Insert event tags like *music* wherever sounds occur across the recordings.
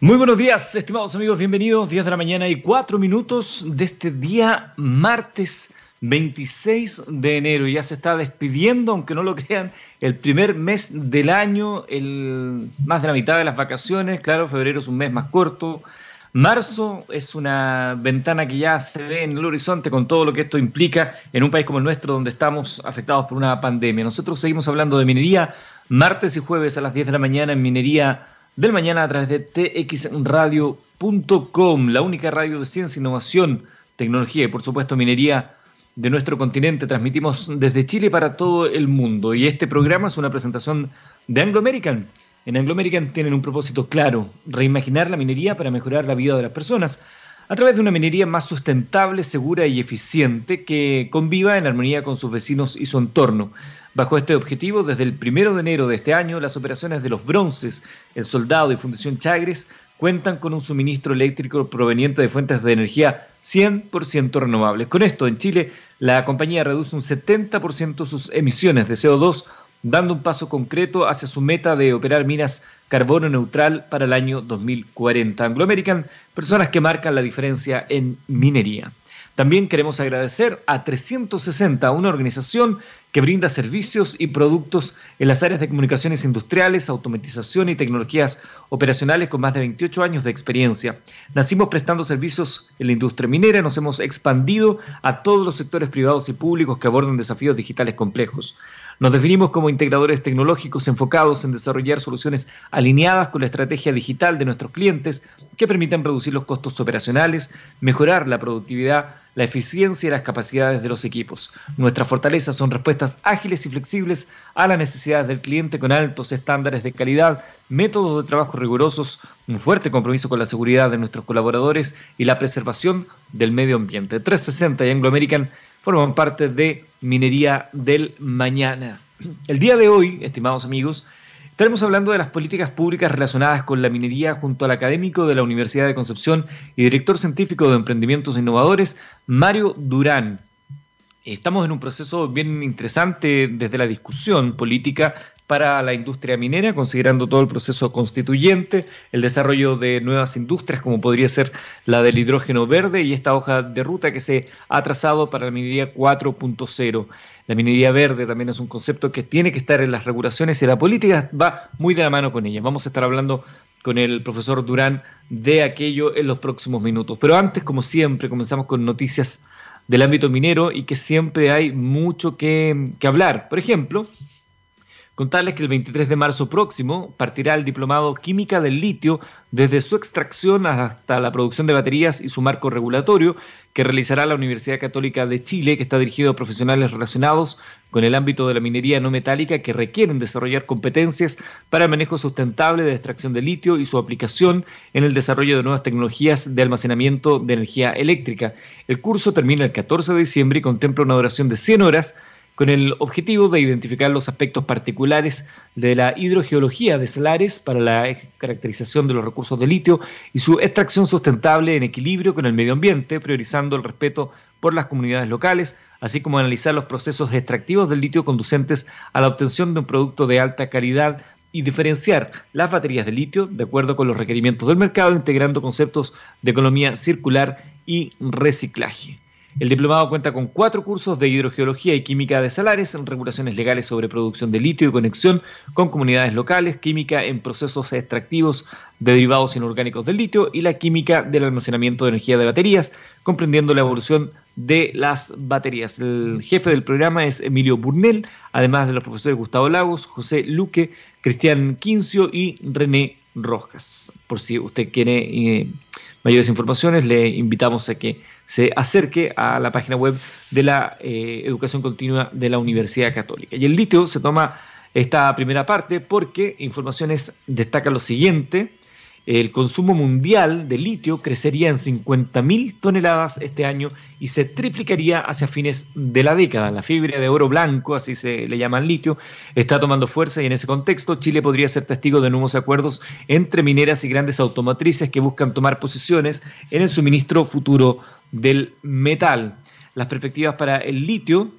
Muy buenos días, estimados amigos, bienvenidos. 10 de la mañana y 4 minutos de este día martes 26 de enero. Ya se está despidiendo, aunque no lo *laughs* crean, el primer mes del año, el más de la mitad de las vacaciones. Claro, febrero es un mes más corto. Marzo es una ventana que ya se ve en el horizonte con todo lo que esto implica en un país como el nuestro donde estamos afectados por una pandemia. Nosotros seguimos hablando de minería martes y jueves a las 10 de la mañana en minería del mañana a través de txradio.com, la única radio de ciencia, innovación, tecnología y por supuesto minería de nuestro continente. Transmitimos desde Chile para todo el mundo y este programa es una presentación de Anglo American. En Anglo American tienen un propósito claro, reimaginar la minería para mejorar la vida de las personas a través de una minería más sustentable, segura y eficiente que conviva en armonía con sus vecinos y su entorno. Bajo este objetivo, desde el primero de enero de este año, las operaciones de los bronces, el soldado y Fundación Chagres cuentan con un suministro eléctrico proveniente de fuentes de energía 100% renovables. Con esto, en Chile, la compañía reduce un 70% sus emisiones de CO2, dando un paso concreto hacia su meta de operar minas carbono neutral para el año 2040. Anglo American, personas que marcan la diferencia en minería. También queremos agradecer a 360, una organización que brinda servicios y productos en las áreas de comunicaciones industriales, automatización y tecnologías operacionales con más de 28 años de experiencia. Nacimos prestando servicios en la industria minera, nos hemos expandido a todos los sectores privados y públicos que abordan desafíos digitales complejos. Nos definimos como integradores tecnológicos enfocados en desarrollar soluciones alineadas con la estrategia digital de nuestros clientes que permitan reducir los costos operacionales, mejorar la productividad, la eficiencia y las capacidades de los equipos. Nuestras fortalezas son respuestas ágiles y flexibles a las necesidades del cliente con altos estándares de calidad, métodos de trabajo rigurosos, un fuerte compromiso con la seguridad de nuestros colaboradores y la preservación del medio ambiente. 360 y Anglo American forman parte de Minería del Mañana. El día de hoy, estimados amigos, estaremos hablando de las políticas públicas relacionadas con la minería junto al académico de la Universidad de Concepción y director científico de emprendimientos innovadores, Mario Durán. Estamos en un proceso bien interesante desde la discusión política para la industria minera, considerando todo el proceso constituyente, el desarrollo de nuevas industrias como podría ser la del hidrógeno verde y esta hoja de ruta que se ha trazado para la minería 4.0. La minería verde también es un concepto que tiene que estar en las regulaciones y la política va muy de la mano con ella. Vamos a estar hablando con el profesor Durán de aquello en los próximos minutos. Pero antes, como siempre, comenzamos con noticias del ámbito minero y que siempre hay mucho que, que hablar. Por ejemplo, Contarles que el 23 de marzo próximo partirá el diplomado Química del Litio desde su extracción hasta la producción de baterías y su marco regulatorio que realizará la Universidad Católica de Chile, que está dirigido a profesionales relacionados con el ámbito de la minería no metálica que requieren desarrollar competencias para el manejo sustentable de extracción de litio y su aplicación en el desarrollo de nuevas tecnologías de almacenamiento de energía eléctrica. El curso termina el 14 de diciembre y contempla una duración de 100 horas con el objetivo de identificar los aspectos particulares de la hidrogeología de salares para la caracterización de los recursos de litio y su extracción sustentable en equilibrio con el medio ambiente, priorizando el respeto por las comunidades locales, así como analizar los procesos extractivos del litio conducentes a la obtención de un producto de alta calidad y diferenciar las baterías de litio de acuerdo con los requerimientos del mercado, integrando conceptos de economía circular y reciclaje. El diplomado cuenta con cuatro cursos de hidrogeología y química de salares, regulaciones legales sobre producción de litio y conexión con comunidades locales, química en procesos extractivos de derivados inorgánicos del litio y la química del almacenamiento de energía de baterías, comprendiendo la evolución de las baterías. El jefe del programa es Emilio Burnell, además de los profesores Gustavo Lagos, José Luque, Cristian Quincio y René Rojas. Por si usted quiere eh, mayores informaciones, le invitamos a que se acerque a la página web de la eh, educación continua de la Universidad Católica. Y el litio se toma esta primera parte porque informaciones destacan lo siguiente. El consumo mundial de litio crecería en 50.000 toneladas este año y se triplicaría hacia fines de la década. La fibra de oro blanco, así se le llama al litio, está tomando fuerza y en ese contexto Chile podría ser testigo de nuevos acuerdos entre mineras y grandes automotrices que buscan tomar posiciones en el suministro futuro del metal. Las perspectivas para el litio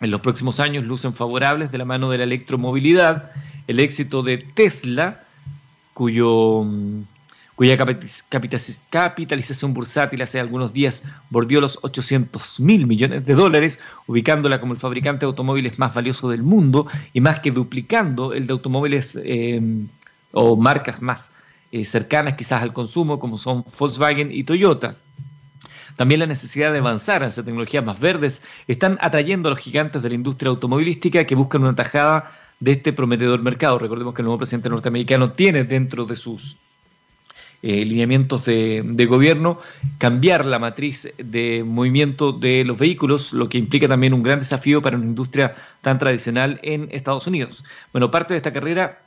en los próximos años lucen favorables de la mano de la electromovilidad, el éxito de Tesla, cuyo mm, cuya capitalización bursátil hace algunos días bordeó los 800 mil millones de dólares, ubicándola como el fabricante de automóviles más valioso del mundo y más que duplicando el de automóviles eh, o marcas más eh, cercanas quizás al consumo como son Volkswagen y Toyota. También la necesidad de avanzar hacia tecnologías más verdes están atrayendo a los gigantes de la industria automovilística que buscan una tajada de este prometedor mercado. Recordemos que el nuevo presidente norteamericano tiene dentro de sus eh, lineamientos de, gobierno, cambiar la matriz de movimiento de los vehículos, lo que implica también un gran desafío para una industria tan tradicional en Estados Unidos. Bueno, parte de esta carrera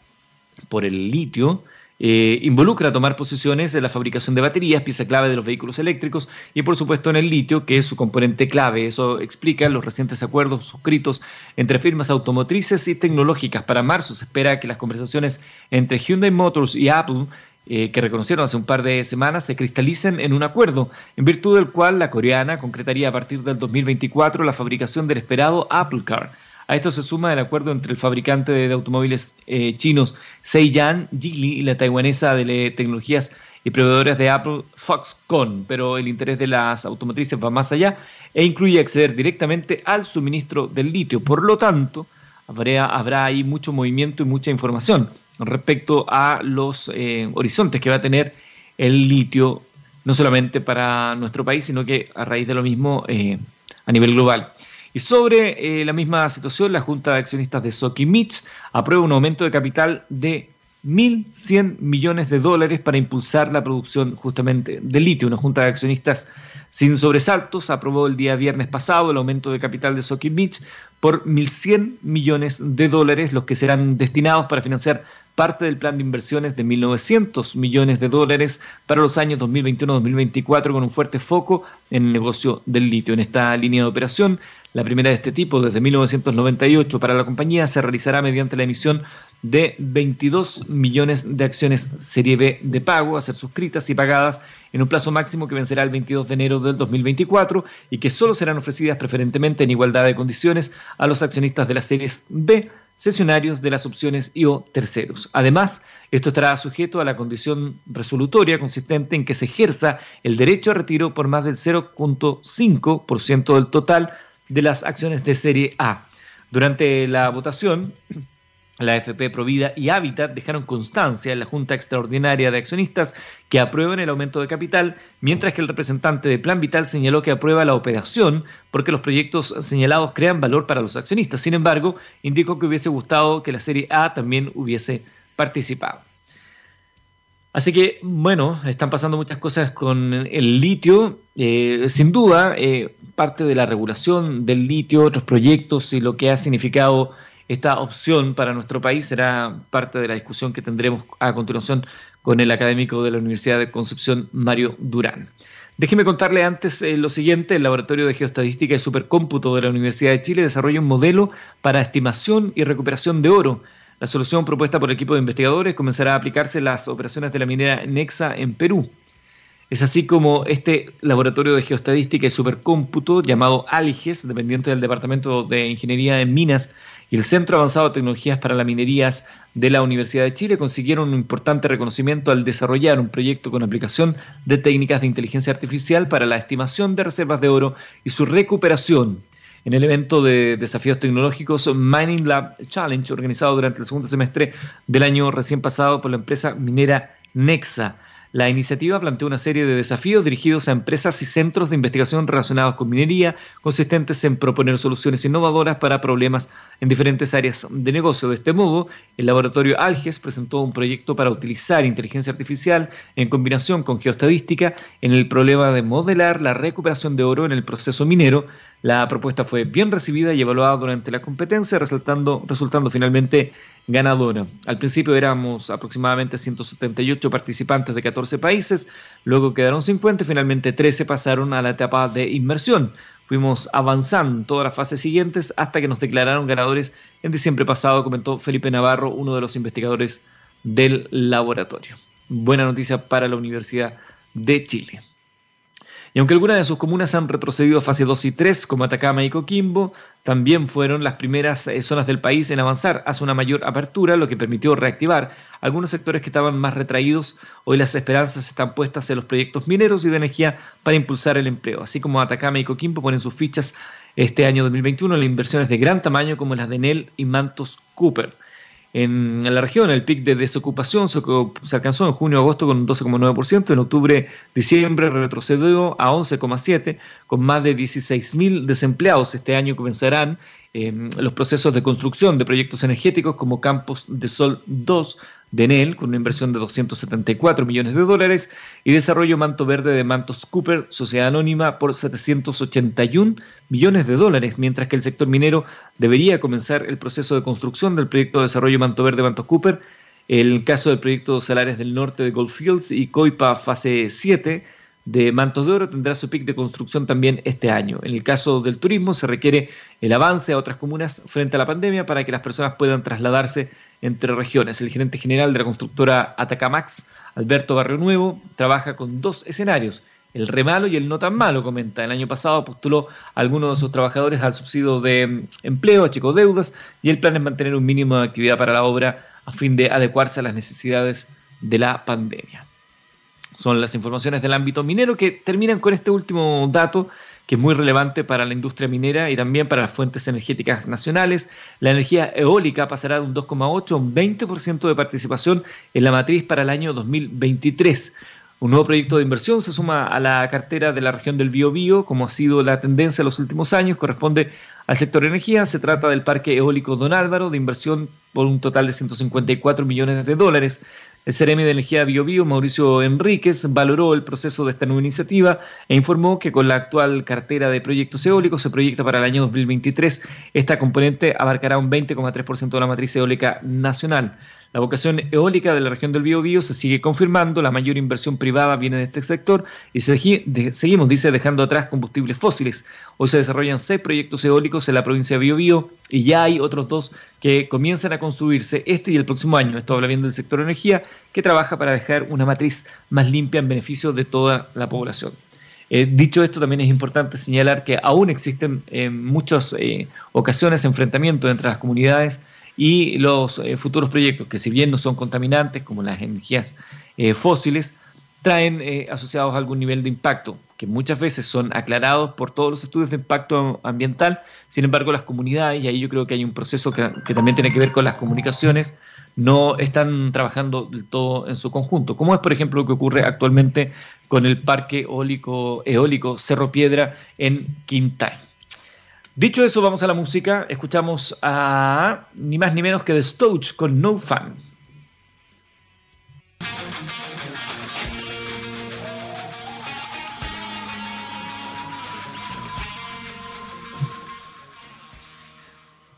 por el litio eh, involucra tomar posiciones en la fabricación de baterías, pieza clave de los vehículos eléctricos, y por supuesto en el litio, que es su componente clave. Eso explica los recientes acuerdos suscritos entre firmas automotrices y tecnológicas. Para marzo se espera que las conversaciones entre Hyundai Motors y Apple eh, que reconocieron hace un par de semanas se cristalicen en un acuerdo, en virtud del cual la coreana concretaría a partir del 2024 la fabricación del esperado Apple Car. A esto se suma el acuerdo entre el fabricante de automóviles eh, chinos Seiyan Geely y la taiwanesa de tecnologías y proveedores de Apple Foxconn, pero el interés de las automotrices va más allá e incluye acceder directamente al suministro del litio. Por lo tanto, habrá, habrá ahí mucho movimiento y mucha información respecto a los eh, horizontes que va a tener el litio, no solamente para nuestro país, sino que a raíz de lo mismo eh, a nivel global. Y sobre eh, la misma situación, la Junta de Accionistas de Sokimich aprueba un aumento de capital de 1.100 millones de dólares para impulsar la producción justamente de litio. Una Junta de Accionistas sin sobresaltos aprobó el día viernes pasado el aumento de capital de Sokimich por 1.100 millones de dólares, los que serán destinados para financiar parte del plan de inversiones de 1.900 millones de dólares para los años 2021-2024, con un fuerte foco en el negocio del litio. En esta línea de operación, la primera de este tipo desde 1998 para la compañía se realizará mediante la emisión de 22 millones de acciones Serie B de pago a ser suscritas y pagadas en un plazo máximo que vencerá el 22 de enero del 2024 y que solo serán ofrecidas preferentemente en igualdad de condiciones a los accionistas de las series B, sesionarios de las opciones y o terceros. Además, esto estará sujeto a la condición resolutoria consistente en que se ejerza el derecho a retiro por más del 0.5% del total de las acciones de serie A. Durante la votación, la FP Provida y Habitat dejaron constancia en la Junta Extraordinaria de Accionistas que aprueban el aumento de capital, mientras que el representante de Plan Vital señaló que aprueba la operación porque los proyectos señalados crean valor para los accionistas. Sin embargo, indicó que hubiese gustado que la serie A también hubiese participado. Así que, bueno, están pasando muchas cosas con el litio. Eh, sin duda, eh, parte de la regulación del litio, otros proyectos y lo que ha significado esta opción para nuestro país será parte de la discusión que tendremos a continuación con el académico de la Universidad de Concepción, Mario Durán. Déjeme contarle antes eh, lo siguiente, el Laboratorio de Geostadística y Supercómputo de la Universidad de Chile desarrolla un modelo para estimación y recuperación de oro. La solución propuesta por el equipo de investigadores comenzará a aplicarse en las operaciones de la minera Nexa en Perú. Es así como este laboratorio de geostadística y supercómputo llamado ALGES, dependiente del Departamento de Ingeniería en Minas y el Centro Avanzado de Tecnologías para las Minerías de la Universidad de Chile, consiguieron un importante reconocimiento al desarrollar un proyecto con aplicación de técnicas de inteligencia artificial para la estimación de reservas de oro y su recuperación. En el evento de desafíos tecnológicos Mining Lab Challenge, organizado durante el segundo semestre del año recién pasado por la empresa minera Nexa. La iniciativa plantea una serie de desafíos dirigidos a empresas y centros de investigación relacionados con minería, consistentes en proponer soluciones innovadoras para problemas en diferentes áreas de negocio. De este modo, el laboratorio Alges presentó un proyecto para utilizar inteligencia artificial en combinación con geostadística en el problema de modelar la recuperación de oro en el proceso minero, la propuesta fue bien recibida y evaluada durante la competencia, resultando, resultando finalmente ganadora. Al principio éramos aproximadamente 178 participantes de 14 países, luego quedaron 50 y finalmente 13 pasaron a la etapa de inmersión. Fuimos avanzando en todas las fases siguientes hasta que nos declararon ganadores en diciembre pasado, comentó Felipe Navarro, uno de los investigadores del laboratorio. Buena noticia para la Universidad de Chile. Y aunque algunas de sus comunas han retrocedido a fase 2 y 3, como Atacama y Coquimbo, también fueron las primeras eh, zonas del país en avanzar hacia una mayor apertura, lo que permitió reactivar algunos sectores que estaban más retraídos. Hoy las esperanzas están puestas en los proyectos mineros y de energía para impulsar el empleo. Así como Atacama y Coquimbo ponen sus fichas este año 2021 en inversiones de gran tamaño como las de Nel y Mantos Cooper. En, la región, el pic de desocupación se, alcanzó en junio-agosto con un 12,9%, en octubre-diciembre retrocedió a 11,7%, con más de 16.000 desempleados. Este año comenzarán eh, los procesos de construcción de proyectos energéticos como Campos de Sol 2, de Enel, con una inversión de 274 millones de dólares, y desarrollo Manto Verde de Mantos Cooper, sociedad anónima, por 781 millones de dólares, mientras que el sector minero debería comenzar el proceso de construcción del proyecto de desarrollo Manto Verde Mantos Cooper. El caso del proyecto Salares del Norte de Goldfields y Coipa Fase 7 de Mantos de Oro tendrá su pic de construcción también este año. En el caso del turismo se requiere el avance a otras comunas frente a la pandemia para que las personas puedan trasladarse entre regiones. El gerente general de la constructora Atacamax, Alberto Barrio Nuevo, trabaja con dos escenarios, el re malo y el no tan malo, comenta. El año pasado postuló a algunos de sus trabajadores al subsidio de mm, empleo, a chicos deudas, y el plan es mantener un mínimo de actividad para la obra a fin de adecuarse a las necesidades de la pandemia. Son las informaciones del ámbito minero que terminan con este último dato que es muy relevante para la industria minera y también para las fuentes energéticas nacionales. La energía eólica pasará de un 2,8 a un 20% de participación en la matriz para el año 2023. Un nuevo proyecto de inversión se suma a la cartera de la región del Biobío, como ha sido la tendencia en los últimos años, corresponde al sector energía. Se trata del parque eólico Don Álvaro, de inversión por un total de 154 millones de dólares. El CRM de Energía BioBio, Mauricio Enríquez, valoró el proceso de esta nueva iniciativa e informó que con la actual cartera de proyectos eólicos se proyecta para el año 2023 esta componente abarcará un 20,3% de la matriz eólica nacional. La vocación eólica de la región del Biobío se sigue confirmando, la mayor inversión privada viene de este sector y seguimos, dice, dejando atrás combustibles fósiles. Hoy se desarrollan seis proyectos eólicos en la provincia de Biobío y ya hay otros dos que comienzan a construirse este y el próximo año. Esto habla bien del sector energía que trabaja para dejar una matriz más limpia en beneficio de toda la población. Eh, dicho esto, también es importante señalar que aún existen en muchas eh, ocasiones enfrentamientos entre las comunidades y los eh, futuros proyectos, que si bien no son contaminantes como las energías eh, fósiles, traen eh, asociados algún nivel de impacto, que muchas veces son aclarados por todos los estudios de impacto ambiental, sin embargo las comunidades, y ahí yo creo que hay un proceso que, que también tiene que ver con las comunicaciones, no están trabajando del todo en su conjunto, como es por ejemplo lo que ocurre actualmente con el parque eólico, eólico Cerro Piedra en Quintay. Dicho eso, vamos a la música. Escuchamos a ni más ni menos que The Stooge con No Fun.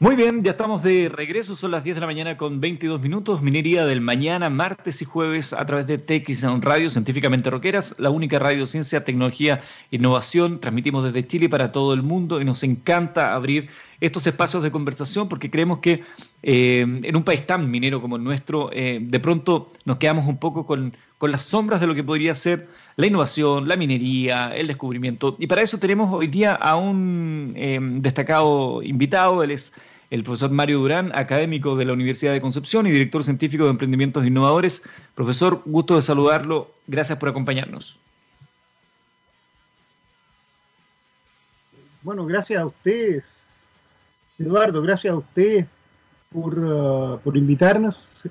Muy bien, ya estamos de regreso, son las 10 de la mañana con 22 minutos, minería del mañana, martes y jueves a través de TX Radio Científicamente Roqueras, la única radio ciencia, tecnología, innovación, transmitimos desde Chile para todo el mundo y nos encanta abrir estos espacios de conversación porque creemos que eh, en un país tan minero como el nuestro, eh, de pronto nos quedamos un poco con, con las sombras de lo que podría ser la innovación, la minería, el descubrimiento. Y para eso tenemos hoy día a un eh, destacado invitado, él es el profesor Mario Durán, académico de la Universidad de Concepción y director científico de Emprendimientos Innovadores. Profesor, gusto de saludarlo. Gracias por acompañarnos. Bueno, gracias a ustedes, Eduardo, gracias a ustedes por, uh, por invitarnos.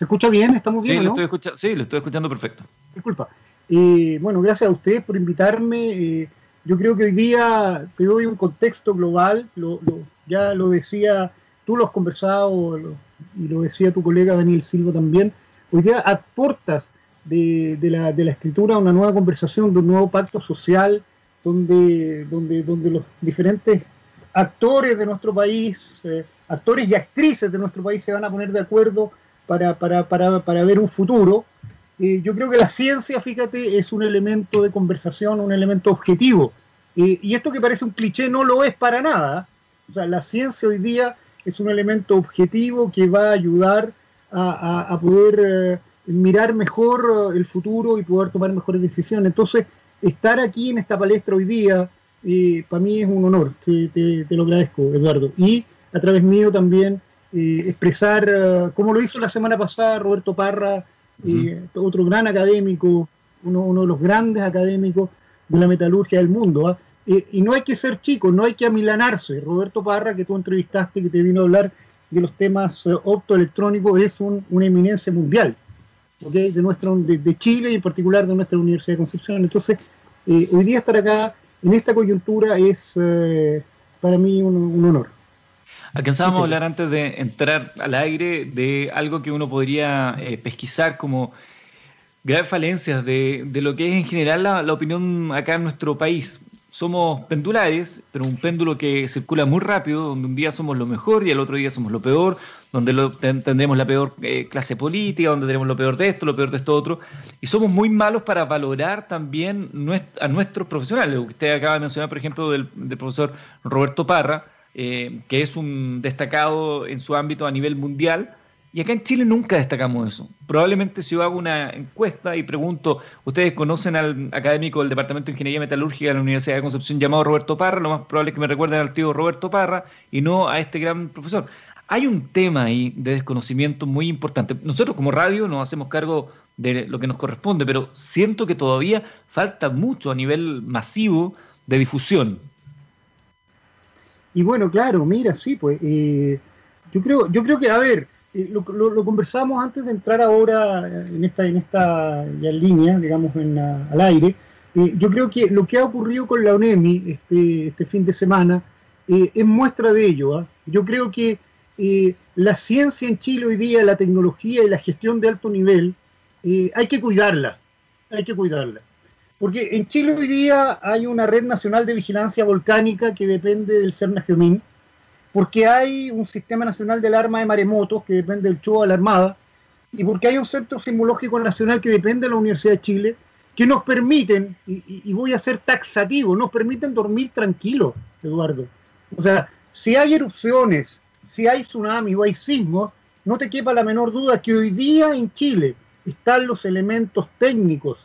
¿Se escucha bien? ¿Estamos bien? Sí, lo, estoy sí lo estoy escuchando perfecto. Disculpa. Eh, bueno, gracias a ustedes por invitarme. Eh, yo creo que hoy día te doy un contexto global, lo, ya lo decía, tú lo has conversado y lo decía tu colega Daniel Silva también, hoy día aportas de, de, la, de la escritura una nueva conversación, de un nuevo pacto social, donde, donde, donde los diferentes actores de nuestro país, eh, actores y actrices de nuestro país se van a poner de acuerdo para, para, para, para ver un futuro eh, yo creo que la ciencia, fíjate, es un elemento de conversación, un elemento objetivo. Eh, y esto que parece un cliché no lo es para nada. O sea, la ciencia hoy día es un elemento objetivo que va a ayudar a, poder mirar mejor el futuro y poder tomar mejores decisiones. Entonces, estar aquí en esta palestra hoy día, para mí es un honor, te, te, lo agradezco, Eduardo. Y a través mío también expresar, como lo hizo la semana pasada Roberto Parra, otro gran académico, uno, uno, de los grandes académicos de la metalurgia del mundo. ¿ah? y no hay que ser chico, no hay que amilanarse. Roberto Parra, que tú entrevistaste, que te vino a hablar de los temas eh, optoelectrónicos, es una eminencia mundial de, nuestra, de, Chile y en particular de nuestra Universidad de Concepción. Entonces, eh, hoy día estar acá en esta coyuntura es eh, para mí un, honor. Alcanzábamos a hablar antes de entrar al aire de algo que uno podría pesquisar como graves falencias de, de, lo que es en general la, la, opinión acá en nuestro país. Somos pendulares, pero un péndulo que circula muy rápido, donde un día somos lo mejor y al otro día somos lo peor, donde lo, tendremos la peor eh, clase política, donde tenemos lo peor de esto, lo peor de esto otro, y somos muy malos para valorar también a nuestros profesionales. Lo que usted acaba de mencionar, por ejemplo, del, profesor Roberto Parra, eh, que es un destacado en su ámbito a nivel mundial, y acá en Chile nunca destacamos eso. Probablemente si yo hago una encuesta y pregunto, ¿ustedes conocen al académico del Departamento de Ingeniería Metalúrgica de la Universidad de Concepción llamado Roberto Parra? Lo más probable es que me recuerden al tío Roberto Parra y no a este gran profesor. Hay un tema ahí de desconocimiento muy importante. Nosotros como radio nos hacemos cargo de lo que nos corresponde, pero siento que todavía falta mucho a nivel masivo de difusión. Y bueno, claro, mira, sí, pues eh, yo creo, yo creo que, a ver, eh, lo, conversamos antes de entrar ahora en esta, en esta línea, digamos, en al aire. Eh, yo creo que lo que ha ocurrido con la ONEMI este, este fin de semana eh, es muestra de ello. ¿ah? Yo creo que la ciencia en Chile hoy día, la tecnología y la gestión de alto nivel, hay que cuidarla, hay que cuidarla. Porque en Chile hoy día hay una red nacional de vigilancia volcánica que depende del CERNA Geomín, porque hay un sistema nacional del arma de maremotos que depende del CHUA de la Armada, y porque hay un centro sismológico nacional que depende de la Universidad de Chile, que nos permiten, y, voy a ser taxativo, nos permiten dormir tranquilos, Eduardo. O sea, si hay erupciones, si hay tsunamis o hay sismos, no te quepa la menor duda que hoy día en Chile están los elementos técnicos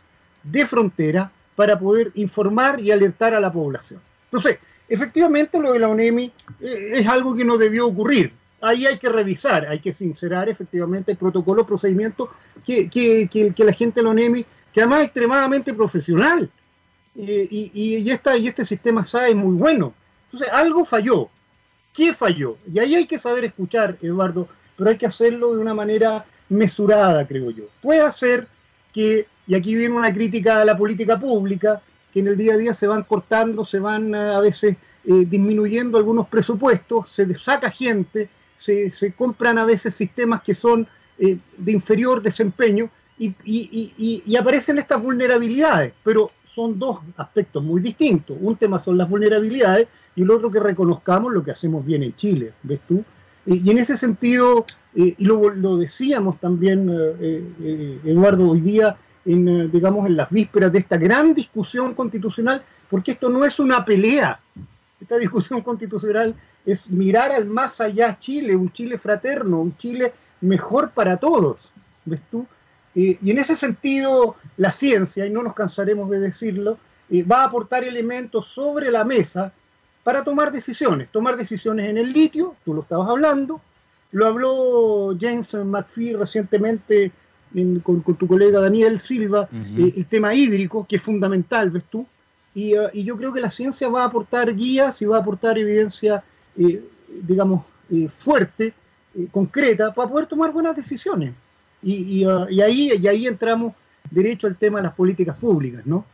de frontera para poder informar y alertar a la población. Entonces, Efectivamente, lo de la ONEMI eh, es algo que no debió ocurrir. Ahí hay que revisar, hay que sincerar efectivamente el protocolo, procedimiento que, que, que, la gente de la ONEMI, que además es extremadamente profesional, eh, y, y, esta, y este sistema SAE es muy bueno. Entonces, algo falló. ¿Qué falló? Y ahí hay que saber escuchar, Eduardo, pero hay que hacerlo de una manera mesurada, creo yo. Puede ser que, y aquí viene una crítica a la política pública, que en el día a día se van cortando, se van eh, a veces eh, disminuyendo algunos presupuestos, se saca gente, se, compran a veces sistemas que son eh, de inferior desempeño y, aparecen estas vulnerabilidades, pero son dos aspectos muy distintos. Un tema son las vulnerabilidades y el otro que reconozcamos lo que hacemos bien en Chile, ¿ves tú? y en ese sentido, y lo, lo, decíamos también, Eduardo, hoy día en, eh, digamos, en las vísperas de esta gran discusión constitucional, porque esto no es una pelea. Esta discusión constitucional es mirar al más allá Chile, un Chile fraterno, un Chile mejor para todos. ¿Ves tú? Eh, y en ese sentido, la ciencia, y no nos cansaremos de decirlo, eh, va a aportar elementos sobre la mesa para tomar decisiones. Tomar decisiones en el litio, tú lo estabas hablando, lo habló James McPhee recientemente con, tu colega Daniel Silva, eh, el tema hídrico, que es fundamental, ¿ves tú? Y, eh, y, yo creo que la ciencia va a aportar guías y va a aportar evidencia, eh, digamos, fuerte, concreta, para poder tomar buenas decisiones. Y, y, ahí, y ahí entramos derecho al tema de las políticas públicas, ¿no?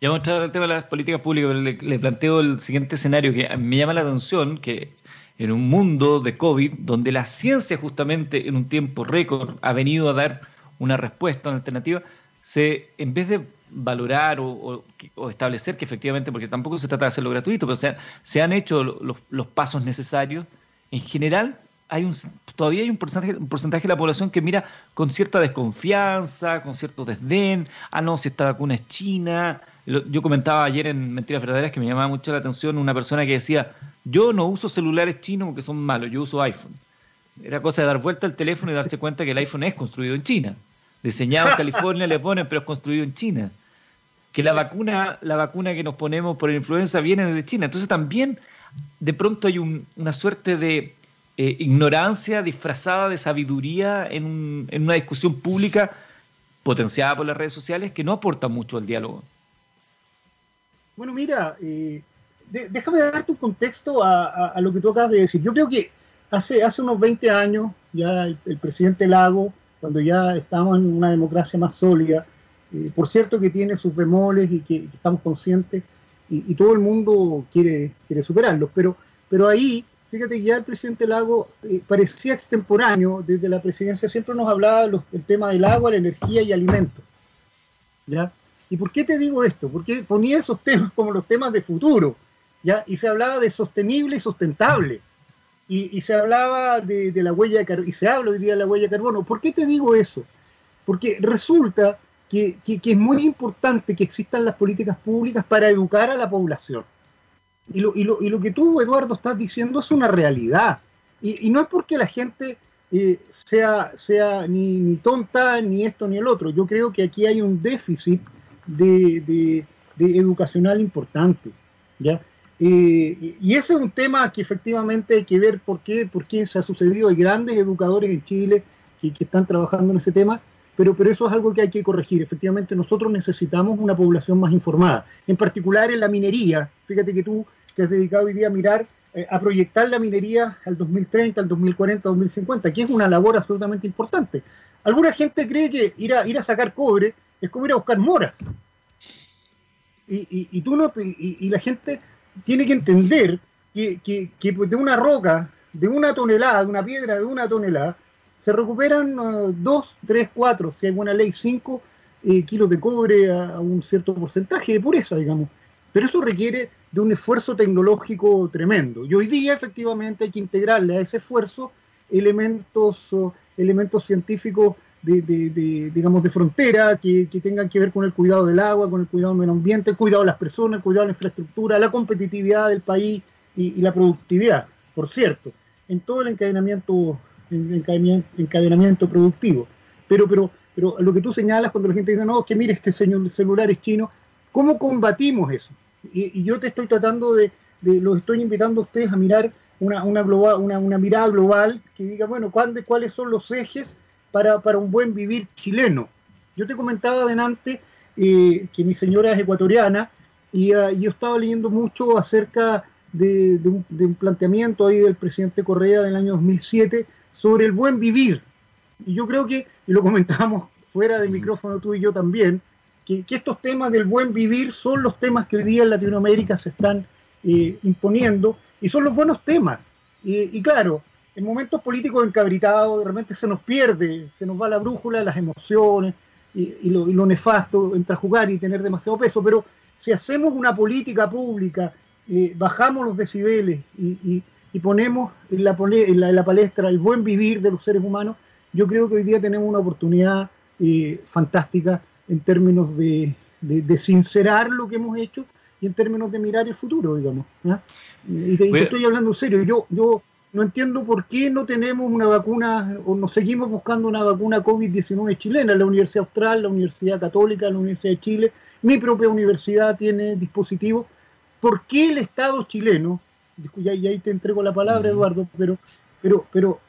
Ya vamos a entrar al tema de las políticas públicas, le, le planteo el siguiente escenario que me llama la atención, que en un mundo de COVID, donde la ciencia justamente en un tiempo récord ha venido a dar una respuesta, una alternativa, se, en vez de valorar o, establecer que efectivamente, porque tampoco se trata de hacerlo gratuito, pero se, se han hecho los, pasos necesarios, en general hay un, todavía hay un porcentaje, un porcentaje de la población que mira con cierta desconfianza, con cierto desdén, ah, no, si esta vacuna es china. Yo comentaba ayer en Mentiras Verdaderas que me llamaba mucho la atención una persona que decía, yo no uso celulares chinos porque son malos, yo uso iPhone. Era cosa de dar vuelta al teléfono y darse cuenta que el iPhone es construido en China. Diseñado en *laughs* California, le ponen, pero es construido en China. Que la vacuna, la vacuna que nos ponemos por influenza viene de China. Entonces también de pronto hay una suerte de eh, ignorancia disfrazada de sabiduría en, una discusión pública potenciada por las redes sociales que no aporta mucho al diálogo. Bueno, mira, eh, déjame darte un contexto a, lo que tú acabas de decir. Yo creo que hace, hace unos 20 años ya el, presidente Lago, cuando ya estamos en una democracia más sólida, eh, por cierto que tiene sus bemoles y que, estamos conscientes y, todo el mundo quiere, quiere superarlos, pero, pero ahí fíjate ya el presidente Lago eh, parecía extemporáneo, desde la presidencia siempre nos hablaba del tema del agua, la energía y alimentos. ¿ya? ¿Y por qué te digo esto? Porque ponía esos temas como los temas de futuro, ¿ya? y se hablaba de sostenible y sustentable, y, se hablaba de, la huella de carbono, y se habla hoy día de la huella de carbono. ¿Por qué te digo eso? Porque resulta que es muy importante que existan las políticas públicas para educar a la población. Y lo, y, lo, y lo, que tú, Eduardo, estás diciendo es una realidad. Y, no es porque la gente eh, sea, sea ni, ni, tonta, ni esto, ni el otro. Yo creo que aquí hay un déficit de, de, educacional importante. ¿ya? Eh, y ese es un tema que efectivamente hay que ver por qué, por qué se ha sucedido. Hay grandes educadores en Chile que, están trabajando en ese tema pero, pero eso es algo que hay que corregir. Efectivamente, nosotros necesitamos una población más informada, en particular en la minería. Fíjate que tú te has dedicado hoy día a mirar, eh, a proyectar la minería al 2030, al 2040, al 2050, que es una labor absolutamente importante. Alguna gente cree que ir a, ir a sacar cobre es como ir a buscar moras. Y, tú no, y, la gente tiene que entender que, que, de una roca, de una tonelada, de una piedra de una tonelada, se recuperan 2, 3, 4, si hay buena ley, 5 eh, kilos de cobre a, un cierto porcentaje de pureza, digamos. Pero eso requiere de un esfuerzo tecnológico tremendo. Y hoy día efectivamente hay que integrarle a ese esfuerzo elementos, elementos científicos de, digamos, de frontera que, tengan que ver con el cuidado del agua, con el cuidado del medio ambiente, cuidado de las personas, cuidado de la infraestructura, la competitividad del país y, y la productividad, por cierto, en todo el encadenamiento encadenamiento productivo. Pero, pero, pero lo que tú señalas cuando la gente dice, no, que mire, este señor celular es chino, ¿cómo combatimos eso? Y, yo te estoy tratando de, de, los estoy invitando a ustedes a mirar una, una, global, una, una mirada global que diga, bueno, ¿cuáles son los ejes para, para un buen vivir chileno? Yo te comentaba adelante eh, que mi señora es ecuatoriana y uh, yo estaba leyendo mucho acerca de, de, un, de, un, planteamiento ahí del presidente Correa del año 2007 sobre el buen vivir. Y yo creo que, y lo comentábamos fuera del micrófono tú y yo también, que, estos temas del buen vivir son los temas que hoy día en Latinoamérica se están eh, imponiendo y son los buenos temas. Y, claro, en momentos políticos encabritados de repente se nos pierde, se nos va la brújula, las emociones y, lo, nefasto entra a jugar y tener demasiado peso, pero si hacemos una política pública, eh, bajamos los decibeles y, y ponemos en la, en, la, palestra el buen vivir de los seres humanos, yo creo que hoy día tenemos una oportunidad eh, fantástica en términos de, de, sincerar lo que hemos hecho y en términos de mirar el futuro, digamos. ¿ah? Y, te, estoy hablando en serio. Yo, yo no entiendo por qué no tenemos una vacuna o nos seguimos buscando una vacuna COVID-19 chilena. La Universidad Austral, la Universidad Católica, la Universidad de Chile, mi propia universidad tiene dispositivos. ¿Por qué el Estado chileno y ahí te entrego la palabra, Eduardo, pero, pero, pero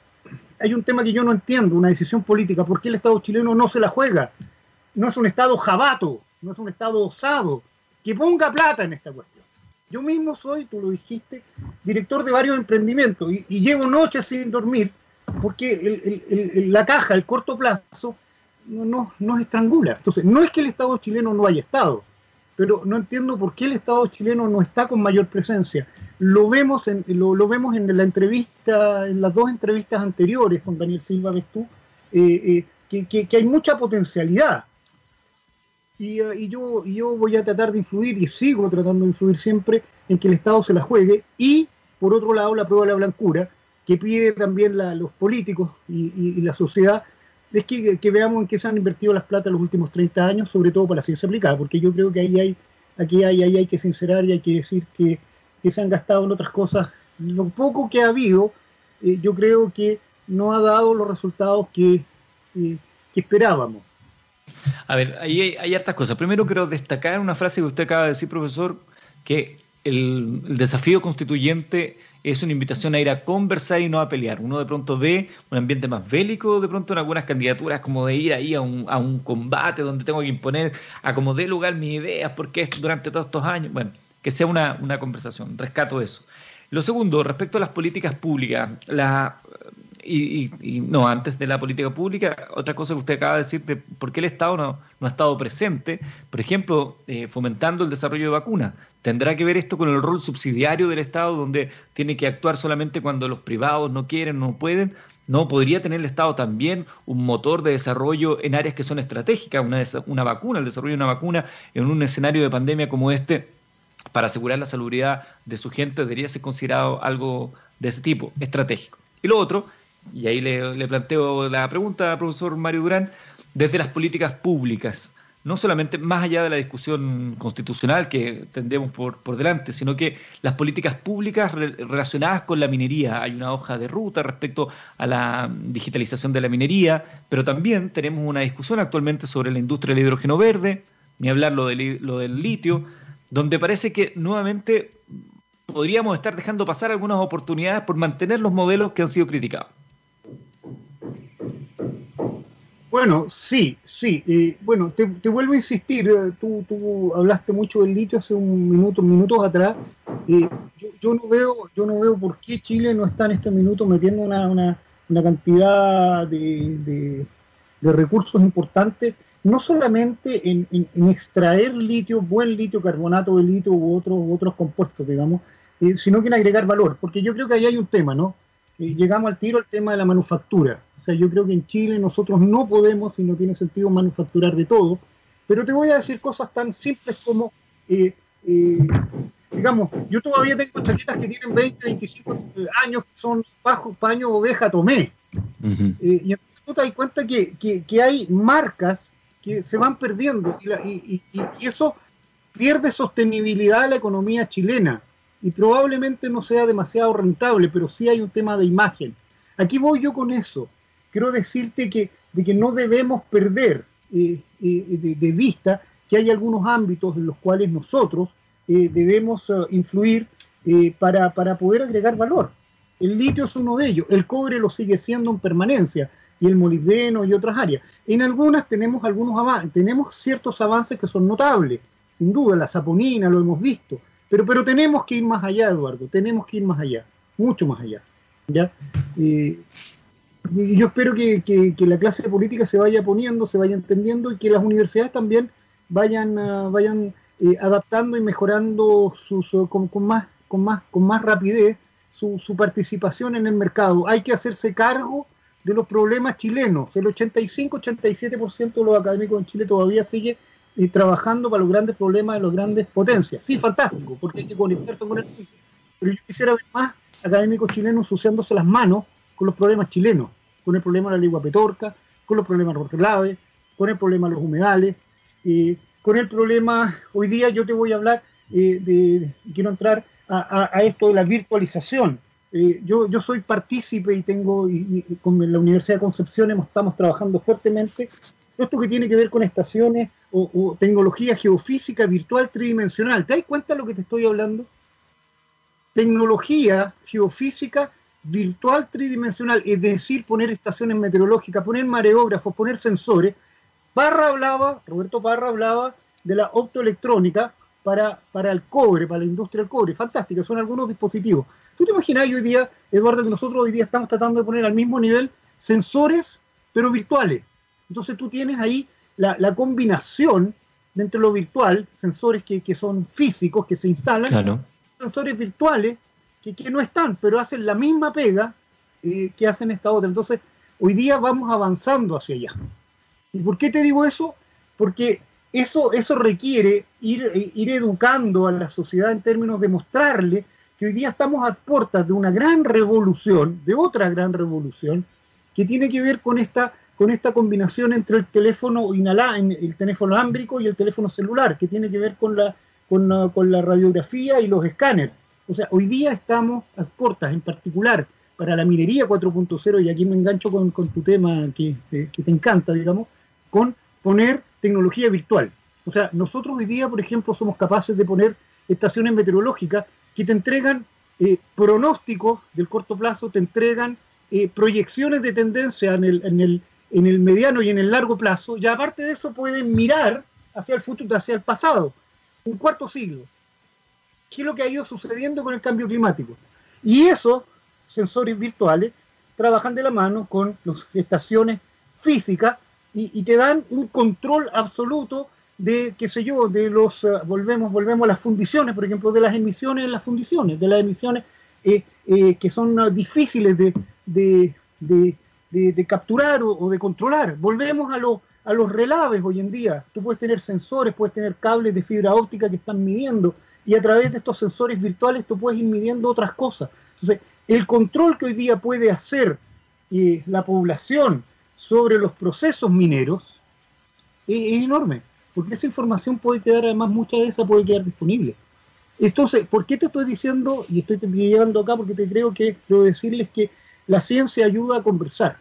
hay un tema que yo no entiendo, una decisión política. ¿Por qué el Estado chileno no se la juega? No es un Estado jabato, no es un Estado osado, que ponga plata en esta cuestión. Yo mismo soy, tú lo dijiste, director de varios emprendimientos y, llevo noches sin dormir porque la caja, el corto plazo, no, nos estrangula. Entonces, no es que el Estado chileno no haya estado, pero no entiendo por qué el Estado chileno no está con mayor presencia lo vemos en, lo, vemos en la entrevista, en las dos entrevistas anteriores con Daniel Silva, ves tú, eh, eh, que, hay mucha potencialidad. Y, yo, yo voy a tratar de influir y sigo tratando de influir siempre en que el Estado se la juegue y, por otro lado, la prueba de la blancura, que pide también los políticos y, la sociedad, es que, veamos en qué se han invertido las plata los últimos 30 años, sobre todo para la ciencia aplicada, porque yo creo que ahí hay, aquí hay, ahí hay que sincerar y hay que decir que que se han gastado en otras cosas. Lo poco que ha habido, eh, yo creo que no ha dado los resultados que, eh, esperábamos. A ver, ahí hay, hay, hartas cosas. Primero quiero destacar una frase que usted acaba de decir, profesor, que el, desafío constituyente es una invitación a ir a conversar y no a pelear. Uno de pronto ve un ambiente más bélico, de pronto en algunas candidaturas, como de ir ahí a un, a un combate donde tengo que imponer a como dé lugar mis ideas, porque esto durante todos estos años, bueno, que sea una, una conversación, rescato eso. Lo segundo, respecto a las políticas públicas, la, y, no, antes de la política pública, otra cosa que usted acaba de decir de por qué el Estado no, no ha estado presente, por ejemplo, eh, fomentando el desarrollo de vacunas. ¿Tendrá que ver esto con el rol subsidiario del Estado, donde tiene que actuar solamente cuando los privados no quieren, no pueden? ¿No podría tener el Estado también un motor de desarrollo en áreas que son estratégicas, una, una vacuna, el desarrollo de una vacuna en un escenario de pandemia como este, para asegurar la salubridad de su gente, debería ser considerado algo de ese tipo, estratégico? Y lo otro, y ahí le, planteo la pregunta, profesor Mario Durán, desde las políticas públicas, no solamente más allá de la discusión constitucional que tendremos por, por delante, sino que las políticas públicas relacionadas con la minería. Hay una hoja de ruta respecto a la digitalización de la minería, pero también tenemos una discusión actualmente sobre la industria del hidrógeno verde, ni hablar lo, lo del litio, donde parece que nuevamente podríamos estar dejando pasar algunas oportunidades por mantener los modelos que han sido criticados. Bueno, sí, sí. Eh, bueno, te, vuelvo a insistir. Eh, tú, tú, hablaste mucho del litio hace un minuto, minutos atrás. Eh, yo, no veo, yo no veo por qué Chile no está en este minuto metiendo una, una, cantidad de, de, recursos importantes, no solamente en, en, extraer litio, buen litio, carbonato de litio u otros, otros compuestos, digamos, sino que en agregar valor. Porque yo creo que ahí hay un tema, ¿no? llegamos al tiro al tema de la manufactura sea, yo creo que en Chile nosotros no podemos y no tiene sentido manufacturar de todo, pero te voy a decir cosas tan simples como, eh, eh, digamos, yo todavía tengo chaquetas que tienen 20, 25 años, que son bajo paño oveja tomé. Eh, y entonces tú te das cuenta que, que, hay marcas que se van perdiendo y, y eso pierde sostenibilidad a la economía chilena y probablemente no sea demasiado rentable, pero sí hay un tema de imagen. Aquí voy yo con eso quiero decirte que, de que no debemos perder eh, eh, de, vista que hay algunos ámbitos en los cuales nosotros eh, debemos influir para, para poder agregar valor. El litio es uno de ellos, el cobre lo sigue siendo en permanencia, y el molibdeno y otras áreas. En algunas tenemos algunos avances, tenemos ciertos avances que son notables, sin duda, la saponina lo hemos visto, pero, pero tenemos que ir más allá, Eduardo, tenemos que ir más allá, mucho más allá. ¿ya? Yo espero que, la clase política se vaya poniendo, se vaya entendiendo y que las universidades también vayan, ah, vayan eh, adaptando y mejorando sus, con, más, con, más, con más rapidez su, participación en el mercado. Hay que hacerse cargo de los problemas chilenos. El 85-87% de los académicos en Chile todavía sigue eh, trabajando para los grandes problemas de las grandes potencias. Sí, fantástico, porque hay que conectarse con el Pero yo quisiera ver más académicos chilenos ensuciándose las manos con los problemas chilenos, con el problema de la lengua petorca, con los problemas de los con el problema de los humedales, eh, con el problema, hoy día yo te voy a hablar eh, de, quiero entrar a, esto de la virtualización. Eh, yo, yo soy partícipe y tengo, y, con la Universidad de Concepción estamos trabajando fuertemente, esto que tiene que ver con estaciones o, o tecnología geofísica virtual tridimensional. ¿Te das cuenta de lo que te estoy hablando? Tecnología geofísica virtual tridimensional, es decir, poner estaciones meteorológicas, poner mareógrafos, poner sensores. Parra hablaba, Roberto Parra hablaba de la optoelectrónica para, para el cobre, para la industria del cobre. Fantástica, son algunos dispositivos. ¿Tú te imaginas hoy día, Eduardo, que nosotros hoy día estamos tratando de poner al mismo nivel sensores, pero virtuales? Entonces tú tienes ahí la, combinación dentro de lo virtual, sensores que, que, son físicos, que se instalan, sensores virtuales que, no están, pero hacen la misma pega eh, que hacen esta otra. Entonces, hoy día vamos avanzando hacia allá. ¿Y por qué te digo eso? Porque eso, eso requiere ir, ir educando a la sociedad en términos de mostrarle que hoy día estamos a puertas de una gran revolución, de otra gran revolución, que tiene que ver con esta, con esta combinación entre el teléfono inhalá, el teléfono ámbrico y el teléfono celular, que tiene que ver con la, con, con la radiografía y los escáneres. O sea, hoy día estamos a en particular para la minería 4.0, y aquí me engancho con, tu tema que, te encanta, digamos, con poner tecnología virtual. O sea, nosotros hoy día, por ejemplo, somos capaces de poner estaciones meteorológicas que te entregan eh, pronósticos del corto plazo, te entregan eh, proyecciones de tendencia en el, en, el, en el mediano y en el largo plazo, y aparte de eso pueden mirar hacia el futuro, hacia el pasado, un cuarto siglo. ¿Qué es lo que ha ido sucediendo con el cambio climático? Y esos sensores virtuales trabajan de la mano con las estaciones físicas y, te dan un control absoluto de, qué sé yo, de los, uh, volvemos, volvemos a las fundiciones, por ejemplo, de las emisiones en las fundiciones, de las emisiones eh, eh, que son difíciles de, capturar o, de controlar. Volvemos a, a los relaves hoy en día. Tú puedes tener sensores, puedes tener cables de fibra óptica que están midiendo y a través de estos sensores virtuales tú puedes ir midiendo otras cosas. Entonces, el control que hoy día puede hacer eh, la población sobre los procesos mineros es, enorme, porque esa información puede quedar, además mucha de esa puede quedar disponible. Entonces, ¿por qué te estoy diciendo, y estoy llevando acá porque te creo que quiero decirles que la ciencia ayuda a conversar?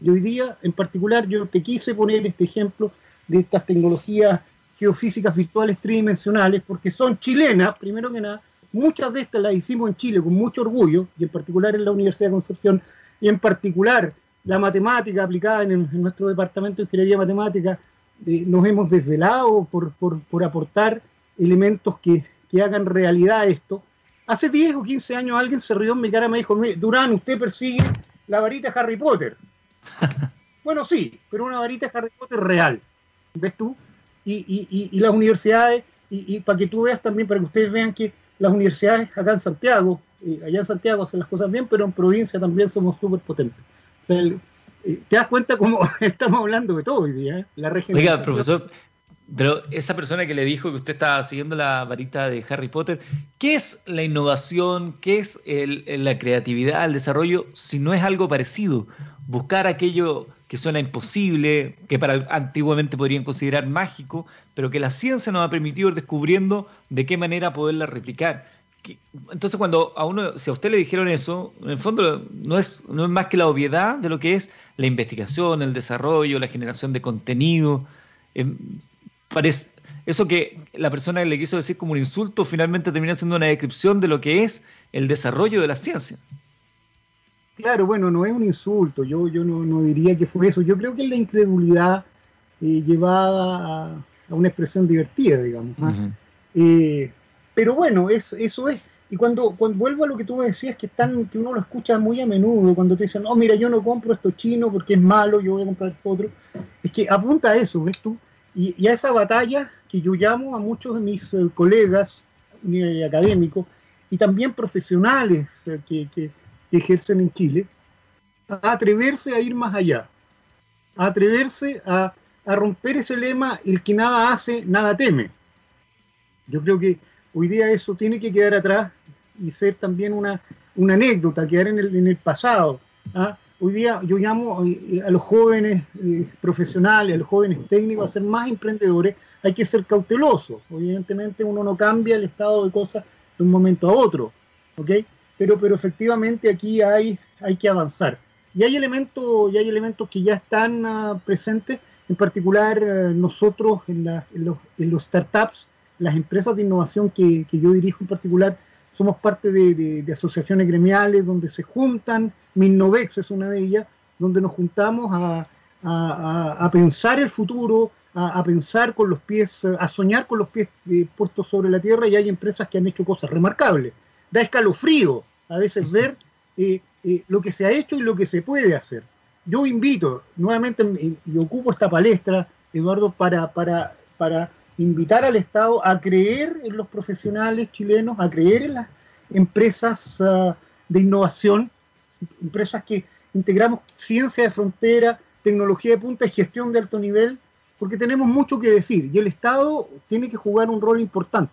Y hoy día, en particular, yo te quise poner este ejemplo de estas tecnologías geofísicas virtuales tridimensionales, porque son chilenas, primero que nada, muchas de estas las hicimos en Chile con mucho orgullo, y en particular en la Universidad de Concepción, y en particular la matemática aplicada en, nuestro departamento de ingeniería matemática, eh, nos hemos desvelado por, por, por aportar elementos que, que, hagan realidad esto. Hace 10 o 15 años alguien se rió en mi cara y me dijo, Durán, usted persigue la varita Harry Potter. *laughs* bueno, sí, pero una varita Harry Potter real, ¿ves tú? Y, las universidades, y, para que tú veas también, para que ustedes vean que las universidades acá en Santiago, eh, allá en Santiago hacen las cosas bien, pero en provincia también somos súper potentes. Eh, te das cuenta cómo *laughs* estamos hablando de todo hoy día, ¿eh? la región. Oiga, profesor, pero esa persona que le dijo que usted estaba siguiendo la varita de Harry Potter, ¿qué es la innovación? ¿Qué es la creatividad, el desarrollo, si no es algo parecido? Buscar aquello que suena imposible, que para antiguamente podrían considerar mágico, pero que la ciencia nos ha permitido ir descubriendo de qué manera poderla replicar. Entonces, cuando a uno, si a usted le dijeron eso, en el fondo no es, no es más que la obviedad de lo que es la investigación, el desarrollo, la generación de contenido. Em, parece, eso que la persona le quiso decir como un insulto finalmente termina siendo una descripción de lo que es el desarrollo de la ciencia. Claro, bueno, no es un insulto, yo, yo no, diría que fue eso, yo creo que es la incredulidad eh, llevada a, una expresión divertida, digamos. Eh, pero bueno, es, eso es. Y cuando, cuando vuelvo a lo que tú me decías, que, están, que uno lo escucha muy a menudo, cuando te dicen, no, mira, yo no compro esto chino porque es malo, yo voy a comprar esto otro, es que apunta a eso, ¿ves tú? Y, a esa batalla que yo llamo a muchos de mis eh, colegas académicos y también profesionales que, que que ejercen en Chile, a atreverse a ir más allá, a atreverse a, romper ese lema, el que nada hace, nada teme. Yo creo que hoy día eso tiene que quedar atrás y ser también una, una anécdota, quedar en el, en el pasado. ¿ah? Hoy día yo llamo eh, a los jóvenes eh, profesionales, a los jóvenes técnicos a ser más emprendedores, hay que ser cautelosos. Evidentemente uno no cambia el estado de cosas de un momento a otro. ¿ok?, pero, pero efectivamente aquí hay, hay que avanzar. Y hay elementos, y hay elementos que ya están uh, presentes, en particular uh, nosotros en, en, los, en, los, startups, las empresas de innovación que, que yo dirijo en particular, somos parte de, asociaciones gremiales donde se juntan, Minnovex es una de ellas, donde nos juntamos a, a, a pensar el futuro, a, pensar con los pies, a soñar con los pies eh, puestos sobre la tierra y hay empresas que han hecho cosas remarcables da escalofrío a veces ver eh, eh, lo que se ha hecho y lo que se puede hacer. Yo invito nuevamente y ocupo esta palestra, Eduardo, para, para, para invitar al Estado a creer en los profesionales chilenos, a creer en las empresas uh, de innovación, empresas que integramos ciencia de frontera, tecnología de punta y gestión de alto nivel, porque tenemos mucho que decir y el Estado tiene que jugar un rol importante.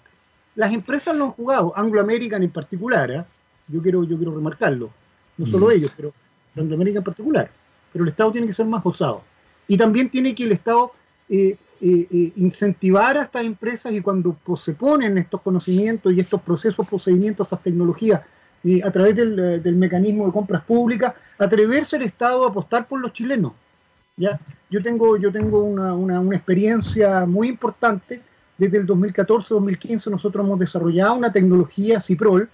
Las empresas lo han jugado, Anglo American en particular, ¿eh? yo, quiero, yo quiero remarcarlo, no solo ellos, pero Anglo American en particular, pero el Estado tiene que ser más osado. Y también tiene que el Estado eh, eh, incentivar a estas empresas y cuando se ponen estos conocimientos y estos procesos, procedimientos, esas tecnologías a través del, del, mecanismo de compras públicas, atreverse el Estado a apostar por los chilenos. ¿ya? Yo tengo, yo tengo una, una, experiencia muy importante. Desde el 2014-2015 nosotros hemos desarrollado una tecnología CIPROL,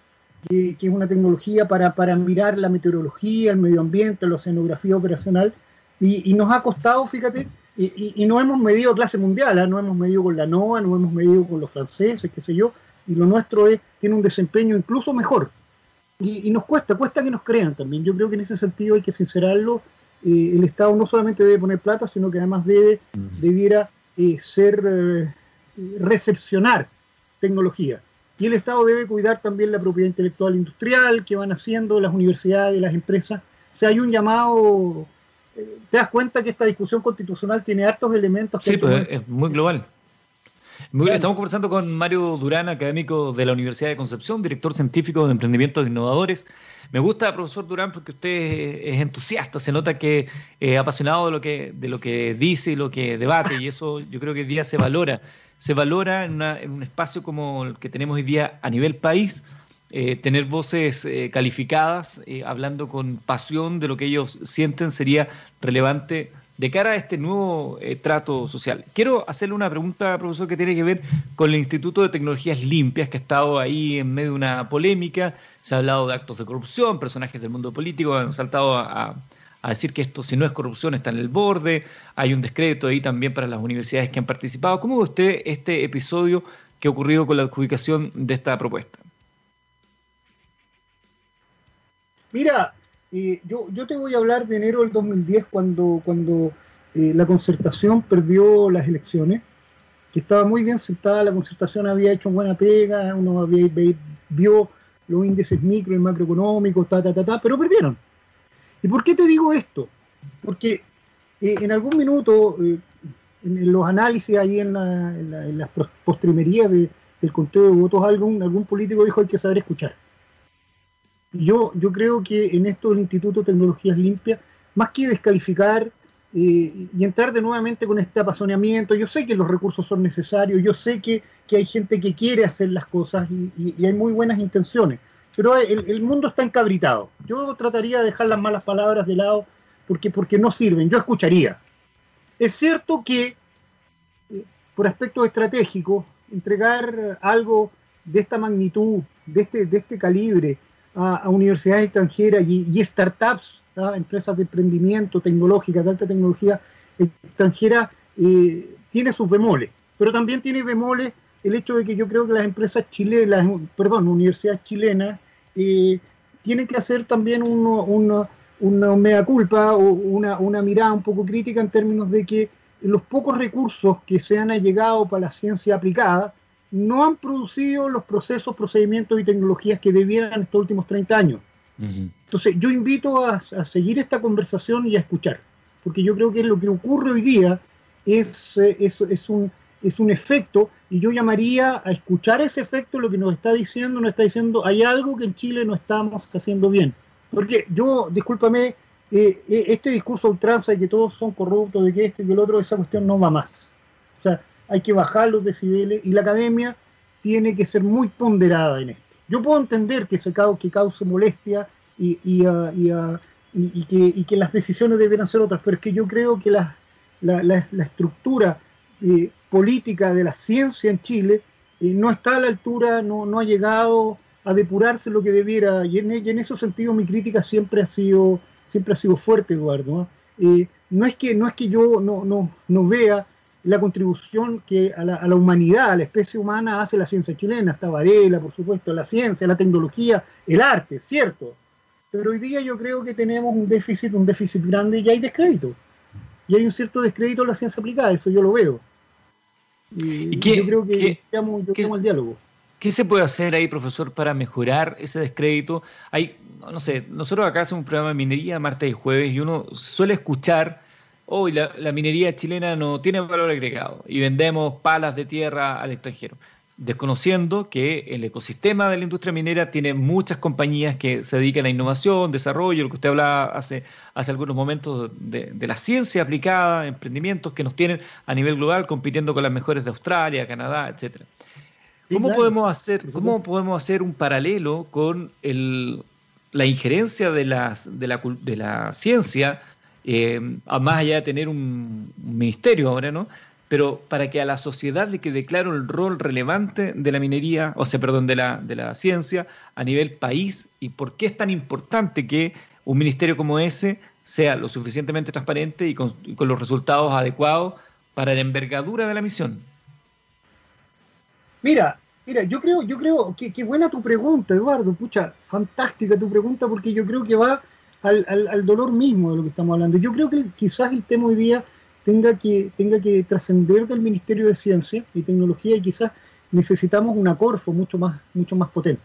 que, es una tecnología para, para, mirar la meteorología, el medio ambiente, la oceanografía operacional, y, y nos ha costado, fíjate, y, y, no hemos medido clase mundial, ¿eh? no hemos medido con la NOAA, no hemos medido con los franceses, qué sé yo, y lo nuestro es, tiene un desempeño incluso mejor. Y, nos cuesta, cuesta que nos crean también. Yo creo que en ese sentido hay que sincerarlo. Eh, el Estado no solamente debe poner plata, sino que además debe, debiera eh, ser, eh, recepcionar tecnología. Y el Estado debe cuidar también la propiedad intelectual industrial que van haciendo las universidades, las empresas. O sea, hay un llamado te das cuenta que esta discusión constitucional tiene hartos elementos. Que sí, pues es muy global. Estamos conversando con Mario Durán, académico de la Universidad de Concepción, director científico de emprendimientos innovadores. Me gusta, profesor Durán, porque usted es entusiasta, se nota que es apasionado de lo que, de lo que dice y lo que debate, y eso yo creo que hoy día se valora. Se valora en, un espacio como el que tenemos hoy día a nivel país, eh, tener voces eh, calificadas, eh, hablando con pasión de lo que ellos sienten, sería relevante de cara a este nuevo eh, trato social. Quiero hacerle una pregunta, profesor, que tiene que ver con el Instituto de Tecnologías Limpias, que ha estado ahí en medio de una polémica. Se ha hablado de actos de corrupción, personajes del mundo político han saltado a, decir que esto, si no es corrupción, está en el borde. Hay un descrédito ahí también para las universidades que han participado. ¿Cómo ve usted este episodio que ha ocurrido con la adjudicación de esta propuesta? Mira, yo, yo te voy a hablar de enero del 2010 cuando, cuando eh, la concertación perdió las elecciones, que estaba muy bien sentada, la concertación había hecho buena pega, uno había, vio los índices micro y macroeconómicos, ta, ta, ta, ta, pero perdieron. ¿Y por qué te digo esto? Porque eh, en algún minuto, eh, en, los análisis ahí en, la, en, las postrimerías del conteo de votos, algún, algún político dijo hay que saber escuchar yo, yo creo que en esto del Instituto de Tecnologías Limpias, más que descalificar eh, y entrar de nuevamente con este apasionamiento, yo sé que los recursos son necesarios, yo sé que, hay gente que quiere hacer las cosas y, hay muy buenas intenciones, pero el, mundo está encabritado. Yo trataría de dejar las malas palabras de lado porque, porque no sirven, yo escucharía. Es cierto que, eh, por aspectos estratégicos, entregar algo de esta magnitud, de este, de este calibre, a, universidades extranjeras y, startups, empresas de emprendimiento tecnológica, de alta tecnología extranjera, eh, tiene sus bemoles, pero también tiene bemoles el hecho de que yo creo que las empresas chilenas, perdón, universidades chilenas, eh, tienen que hacer también una, una mea culpa o una, una mirada un poco crítica en términos de que los pocos recursos que se han allegado para la ciencia aplicada no han producido los procesos, procedimientos y tecnologías que debieran estos últimos 30 años. Entonces, yo invito a, seguir esta conversación y a escuchar, porque yo creo que lo que ocurre hoy día es, eh, es, es, un, es un efecto, y yo llamaría a escuchar ese efecto, lo que nos está diciendo, nos está diciendo, hay algo que en Chile no estamos haciendo bien. Porque yo, discúlpame, eh, eh, este discurso ultranza de que todos son corruptos, de que esto y que el otro, esa cuestión no va más. O sea, hay que bajar los decibeles y la academia tiene que ser muy ponderada en esto. Yo puedo entender que, se, que cause molestia y, ah, ah, y, que, las decisiones deben ser otras, pero es que yo creo que la, estructura eh, política de la ciencia en Chile eh, no está a la altura, no, ha llegado a depurarse lo que debiera, y en, en ese sentido mi crítica siempre ha sido, siempre ha sido fuerte, Eduardo. Eh, no, es que, no es que yo no vea la contribución que a la, humanidad, a la especie humana hace la ciencia chilena, está Varela, por supuesto, la ciencia, la tecnología, el arte, cierto. Pero hoy día yo creo que tenemos un déficit, un déficit grande y hay descrédito. Y hay un cierto descrédito en la ciencia aplicada, eso yo lo veo. Y, yo creo que llamo, el diálogo. ¿Qué se puede hacer ahí, profesor, para mejorar ese descrédito? Hay, no sé, nosotros acá hacemos un programa de minería martes y jueves y uno suele escuchar hoy la, minería chilena no tiene valor agregado y vendemos palas de tierra al extranjero, desconociendo que el ecosistema de la industria minera tiene muchas compañías que se dedican a innovación, desarrollo, lo que usted hablaba hace, hace algunos momentos de, la ciencia aplicada, emprendimientos que nos tienen a nivel global compitiendo con las mejores de Australia, Canadá, etcétera. ¿Cómo, podemos hacer, ¿Cómo podemos hacer un paralelo con el, la injerencia de, las, de, la, de la ciencia más allá de tener un, ministerio ahora, ¿no? Pero para que a la sociedad le quede claro el rol relevante de la minería, o sea, perdón, de la, de la ciencia a nivel país y por qué es tan importante que un ministerio como ese sea lo suficientemente transparente y con, los resultados adecuados para la envergadura de la misión. Mira, mira, yo creo, yo creo que, que, buena tu pregunta, Eduardo, pucha, fantástica tu pregunta porque yo creo que va al, al, dolor mismo de lo que estamos hablando. Yo creo que quizás el tema hoy día tenga que, tenga que trascender del Ministerio de Ciencia y Tecnología y quizás necesitamos una Corfo mucho más, mucho más potente.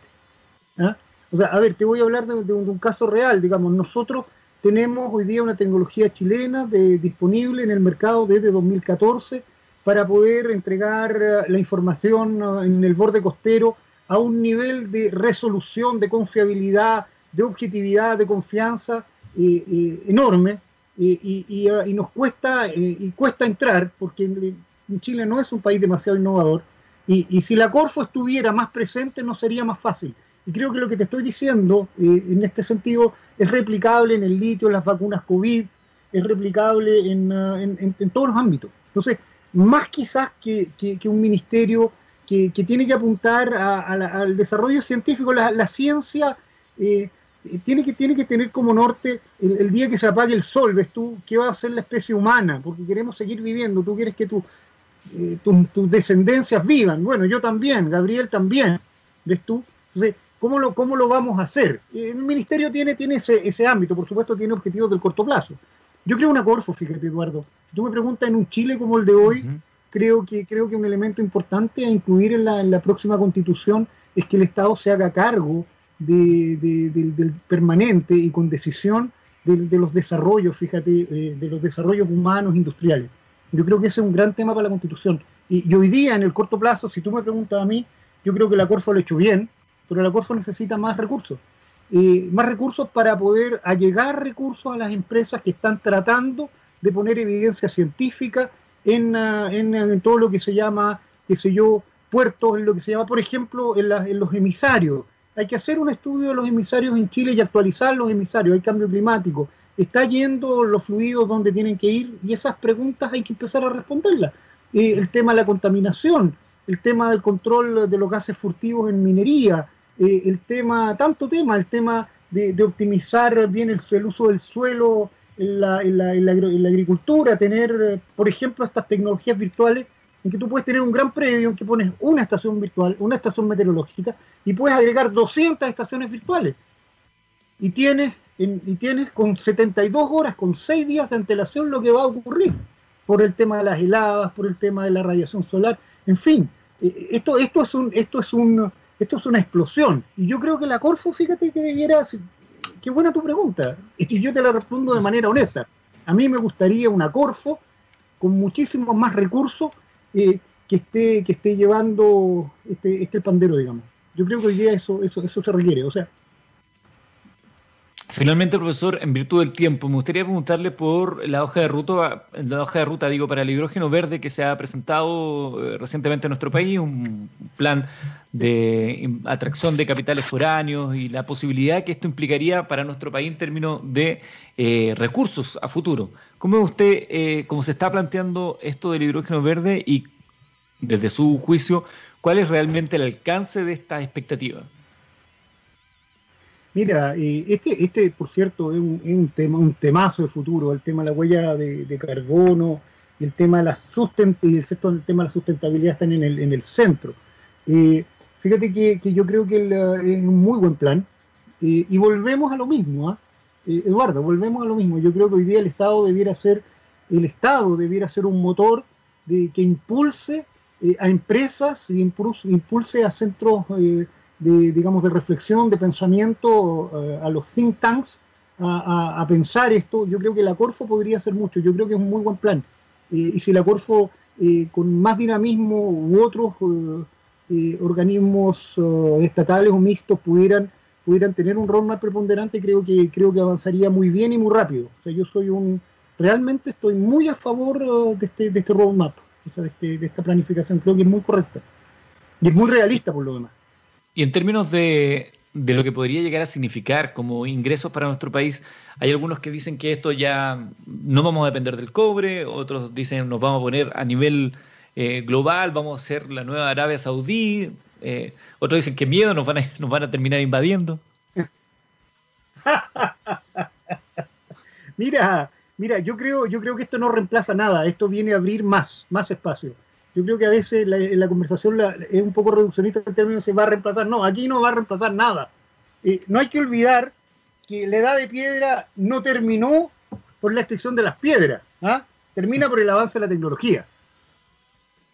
¿ah? O sea, a ver, te voy a hablar de, un, caso real, digamos, nosotros tenemos hoy día una tecnología chilena disponible en el mercado desde 2014 para poder entregar eh, la información eh, en el borde costero a un nivel de resolución, de confiabilidad, de objetividad, de confianza enorme y, nos cuesta y cuesta entrar porque Chile no es un país demasiado innovador y si la Corfo estuviera más presente no sería más fácil. Y creo que lo que te estoy diciendo eh, en este sentido es replicable en el litio, en las vacunas COVID, es replicable en, uh, en, todos los ámbitos. Entonces, más quizás que, que, un ministerio que, que, tiene que apuntar al desarrollo científico, la, ciencia eh, tiene, que, tiene que tener como norte el, día que se apague el sol, ¿ves tú? ¿Qué va a hacer la especie humana? Porque queremos seguir viviendo, tú quieres que tu, eh, tus descendencias vivan. Bueno, yo también, Gabriel también, ¿ves tú? Entonces, ¿Cómo lo, cómo lo vamos a hacer? El ministerio tiene, tiene ese, ese ámbito, por supuesto tiene objetivos del corto plazo. Yo creo una Corfo, fíjate Eduardo. Si tú me preguntas en un Chile como el de hoy, creo, que, creo que un elemento importante a incluir en la, en la próxima constitución es que el Estado se haga cargo de, del permanente y con decisión de, los desarrollos, fíjate, eh, de los desarrollos humanos industriales. Yo creo que ese es un gran tema para la constitución. Y, hoy día, en el corto plazo, si tú me preguntas a mí, yo creo que la Corfo lo ha hecho bien, pero la Corfo necesita más recursos. más recursos para poder allegar recursos a las empresas que están tratando de poner evidencia científica en, ah, en, todo lo que se llama, qué sé yo, puertos, en lo que se llama, por ejemplo, en, en, los emisarios. Hay que hacer un estudio de los emisarios en Chile y actualizar los emisarios. Hay cambio climático. Está yendo los fluidos donde tienen que ir y esas preguntas hay que empezar a responderlas. el tema de la contaminación, el tema del control de los gases furtivos en minería, eh, el tema, tanto tema, el tema de, optimizar bien el, uso del suelo en la, en, la, en, la, agricultura, tener, por ejemplo, estas tecnologías virtuales en que tú puedes tener un gran predio en que pones una estación virtual, una estación meteorológica, y puedes agregar 200 estaciones virtuales. Y tienes, y tienes con 72 horas, con 6 días de antelación lo que va a ocurrir, por el tema de las heladas, por el tema de la radiación solar, en fin. Eh, esto, esto es un, esto es un, esto es una explosión. Y yo creo que la Corfo, fíjate que debiera, qué buena tu pregunta, y yo te la respondo de manera honesta. A mí me gustaría una Corfo con muchísimos más recursos eh, que esté que esté llevando este, este pandero, digamos. Yo creo que hoy día eso, eso, eso se requiere. O sea, Finalmente, profesor, en virtud del tiempo, me gustaría preguntarle por la hoja de ruta, la hoja de ruta, digo, para el hidrógeno verde que se ha presentado eh, recientemente en nuestro país, un plan de atracción de capitales foráneos y la posibilidad que esto implicaría para nuestro país en términos de eh, recursos a futuro. ¿Cómo ve usted eh, cómo se está planteando esto del hidrógeno verde y, desde su juicio, cuál es realmente el alcance de estas expectativas? Mira, eh, este, este, por cierto, es un, tema, un temazo de futuro, el tema de la huella de, carbono, el tema de la el, el tema de la sustentabilidad están en el, en el centro. Eh, fíjate que, yo creo que es un muy buen plan. Eh, y volvemos a lo mismo, ¿ah? Eduardo, volvemos a lo mismo. Yo creo que hoy día el Estado debiera ser, el Estado debiera ser un motor de, que impulse a empresas impulse, impulse a centros de, digamos, de reflexión, de pensamiento eh, a los think tanks a, pensar esto. Yo creo que la Corfo podría hacer mucho, yo creo que es un muy buen plan. Eh, y si la Corfo eh, con más dinamismo u otros organismos estatales o mixtos pudieran pudieran tener un rol más preponderante, creo que creo que avanzaría muy bien y muy rápido. O sea, yo soy un realmente estoy muy a favor de este de este roadmap, o sea, de, este, de esta planificación, creo que es muy correcta y es muy realista por lo demás. Y en términos de de lo que podría llegar a significar como ingresos para nuestro país. Hay algunos que dicen que esto ya no vamos a depender del cobre, otros dicen nos vamos a poner a nivel eh, global, vamos a ser la nueva Arabia Saudí, eh, otros dicen que miedo nos van a, *laughs* nos van a terminar invadiendo. *laughs* mira, mira, yo creo, yo creo que esto no reemplaza nada, esto viene a abrir más, más espacio. Yo creo que a veces la, conversación es un poco reduccionista en términos de va a reemplazar. No, aquí no va a reemplazar nada. Eh, no hay que olvidar que la edad de piedra no terminó por la extinción de las piedras, ¿ah? termina por el avance de la tecnología.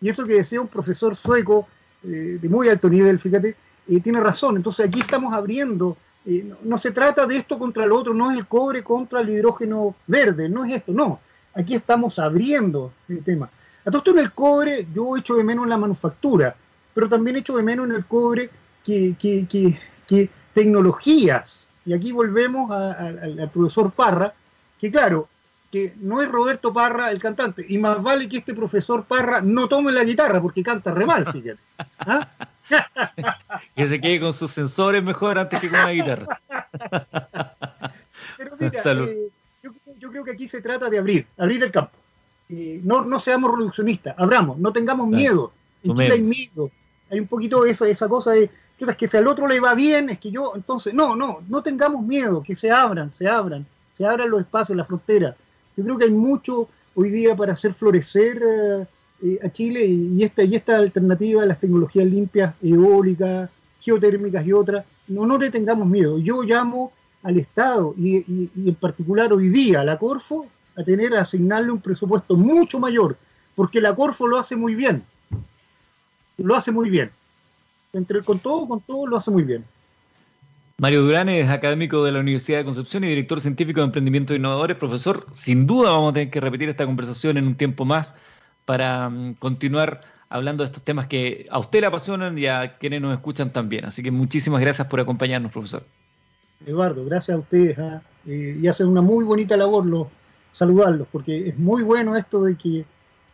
Y eso que decía un profesor sueco eh, de muy alto nivel, fíjate, eh, tiene razón. Entonces aquí estamos abriendo, no, no, se trata de esto contra lo otro, no es el cobre contra el hidrógeno verde, no es esto, no. Aquí estamos abriendo el tema. A todo esto en el cobre yo echo de menos en la manufactura, pero también echo de menos en el cobre que, que, que, que tecnologías. Y aquí volvemos a, a, al profesor Parra, que claro, que no es Roberto Parra el cantante, y más vale que este profesor Parra no tome la guitarra porque canta re mal, fíjate. ¿Ah? *laughs* que se quede con sus sensores mejor antes que con la guitarra. *laughs* Pero mira, *laughs* eh, yo, yo creo que aquí se trata de abrir, abrir el campo. Eh, no, no seamos reduccionistas, abramos, no tengamos claro. miedo. En Chile hay miedo. Hay un poquito esa, esa cosa de, es que si al otro le va bien, es que yo, entonces, no, no, no tengamos miedo, que se abran, se abran, se abran los espacios, la frontera. Yo creo que hay mucho hoy día para hacer florecer eh, eh, a Chile y, y, esta, y esta alternativa de las tecnologías limpias, eólicas, geotérmicas y otras, no, no le tengamos miedo. Yo llamo al Estado y, y, y en particular hoy día a la Corfo a tener a asignarle un presupuesto mucho mayor, porque la Corfo lo hace muy bien. Lo hace muy bien. Entre con todo, con todo lo hace muy bien. Mario Durán es académico de la Universidad de Concepción y director científico de emprendimiento e innovadores. Profesor, sin duda vamos a tener que repetir esta conversación en un tiempo más para um, continuar hablando de estos temas que a usted le apasionan y a quienes nos escuchan también. Así que muchísimas gracias por acompañarnos, profesor. Eduardo, gracias a ustedes ¿eh? Eh, y hacen una muy bonita labor los, saludarlos, porque es muy bueno esto de que,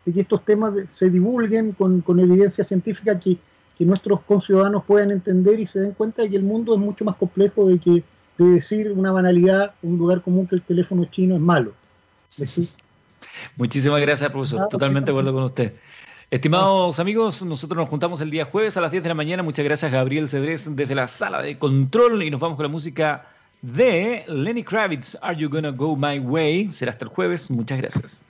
de que estos temas se divulguen con, con evidencia científica que, que, nuestros conciudadanos puedan entender y se den cuenta de que el mundo es mucho más complejo de que de decir una banalidad, un lugar común que el teléfono chino es malo. ¿Sí? Muchísimas gracias, profesor. Ah, Totalmente de acuerdo con usted. Estimados amigos, nosotros nos juntamos el día jueves a las 10 de la mañana. Muchas gracias, Gabriel Cedrés, desde la sala de control. Y nos vamos con la música de Lenny Kravitz, Are You Gonna Go My Way? Será hasta el jueves. Muchas gracias.